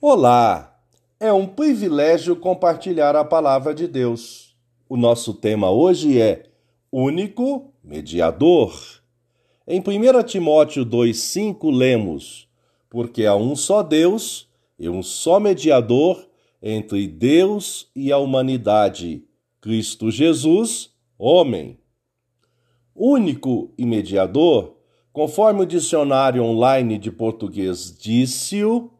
Olá! É um privilégio compartilhar a palavra de Deus. O nosso tema hoje é Único Mediador. Em 1 Timóteo 2,5 lemos: Porque há um só Deus e um só mediador entre Deus e a humanidade, Cristo Jesus, homem. Único e mediador, conforme o dicionário online de português disse-o,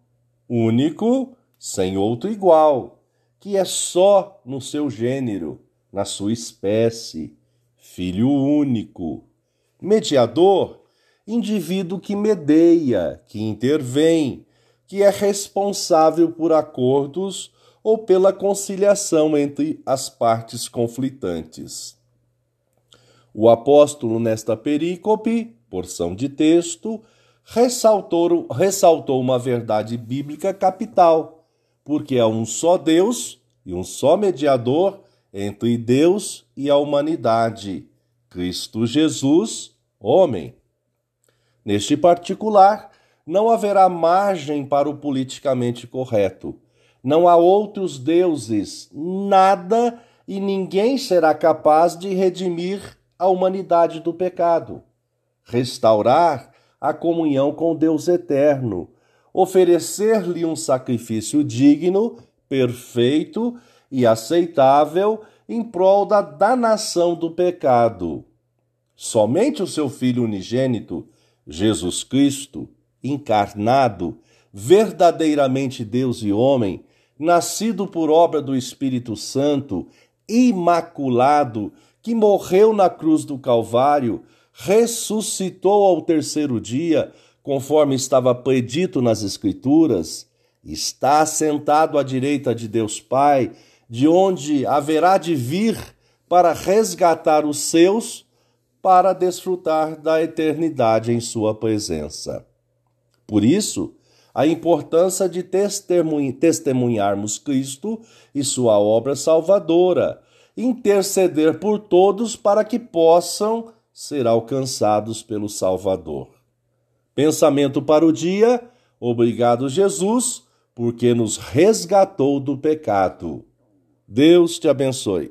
único, sem outro igual, que é só no seu gênero, na sua espécie, filho único. Mediador, indivíduo que medeia, que intervém, que é responsável por acordos ou pela conciliação entre as partes conflitantes. O apóstolo, nesta perícope, porção de texto, ressaltou, ressaltou uma verdade bíblica capital, porque há um só Deus e um só mediador entre Deus e a humanidade, Cristo Jesus, homem. Neste particular, não haverá margem para o politicamente correto. Não há outros deuses, nada e ninguém será capaz de redimir a humanidade do pecado, restaurar a comunhão com Deus eterno, oferecer-lhe um sacrifício digno, perfeito e aceitável em prol da danação do pecado. Somente o seu Filho unigênito, Jesus Cristo, encarnado, verdadeiramente Deus e homem, nascido por obra do Espírito Santo, imaculado, que morreu na cruz do Calvário, ressuscitou ao terceiro dia, conforme estava predito nas Escrituras, está assentado à direita de Deus Pai, de onde haverá de vir para resgatar os seus, para desfrutar da eternidade em Sua presença. Por isso, a importância de testemunharmos Cristo e Sua obra salvadora, interceder por todos para que possam ser alcançados pelo Salvador. Pensamento para o dia: obrigado, Jesus, porque nos resgatou do pecado. Deus te abençoe.